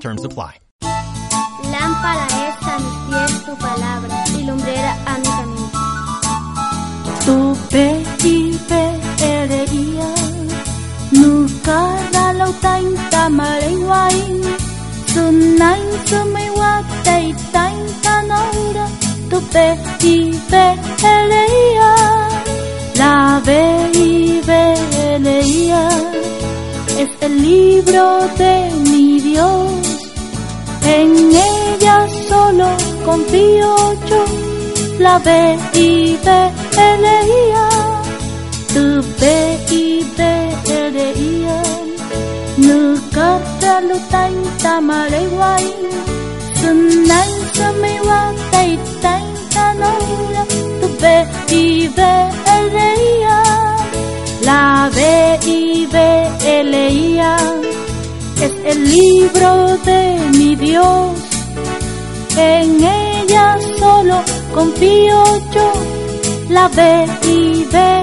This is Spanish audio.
Terms apply. Lámpara es a mis pies tu palabra y lumbrera a mi camino. Tu pe ereia Nuka dalau tain tamarei wain Sunain sumai wa tei tain tanaura Tu pe ereia La ve y eleia Es el libro de En ella solo confío yo, la B I B L I A, từ B I B L I A, nữ cát ra lu tay ta mà lấy quay, sân nay sao mi el libro de mi Dios. En ella solo confío yo, la ve y ve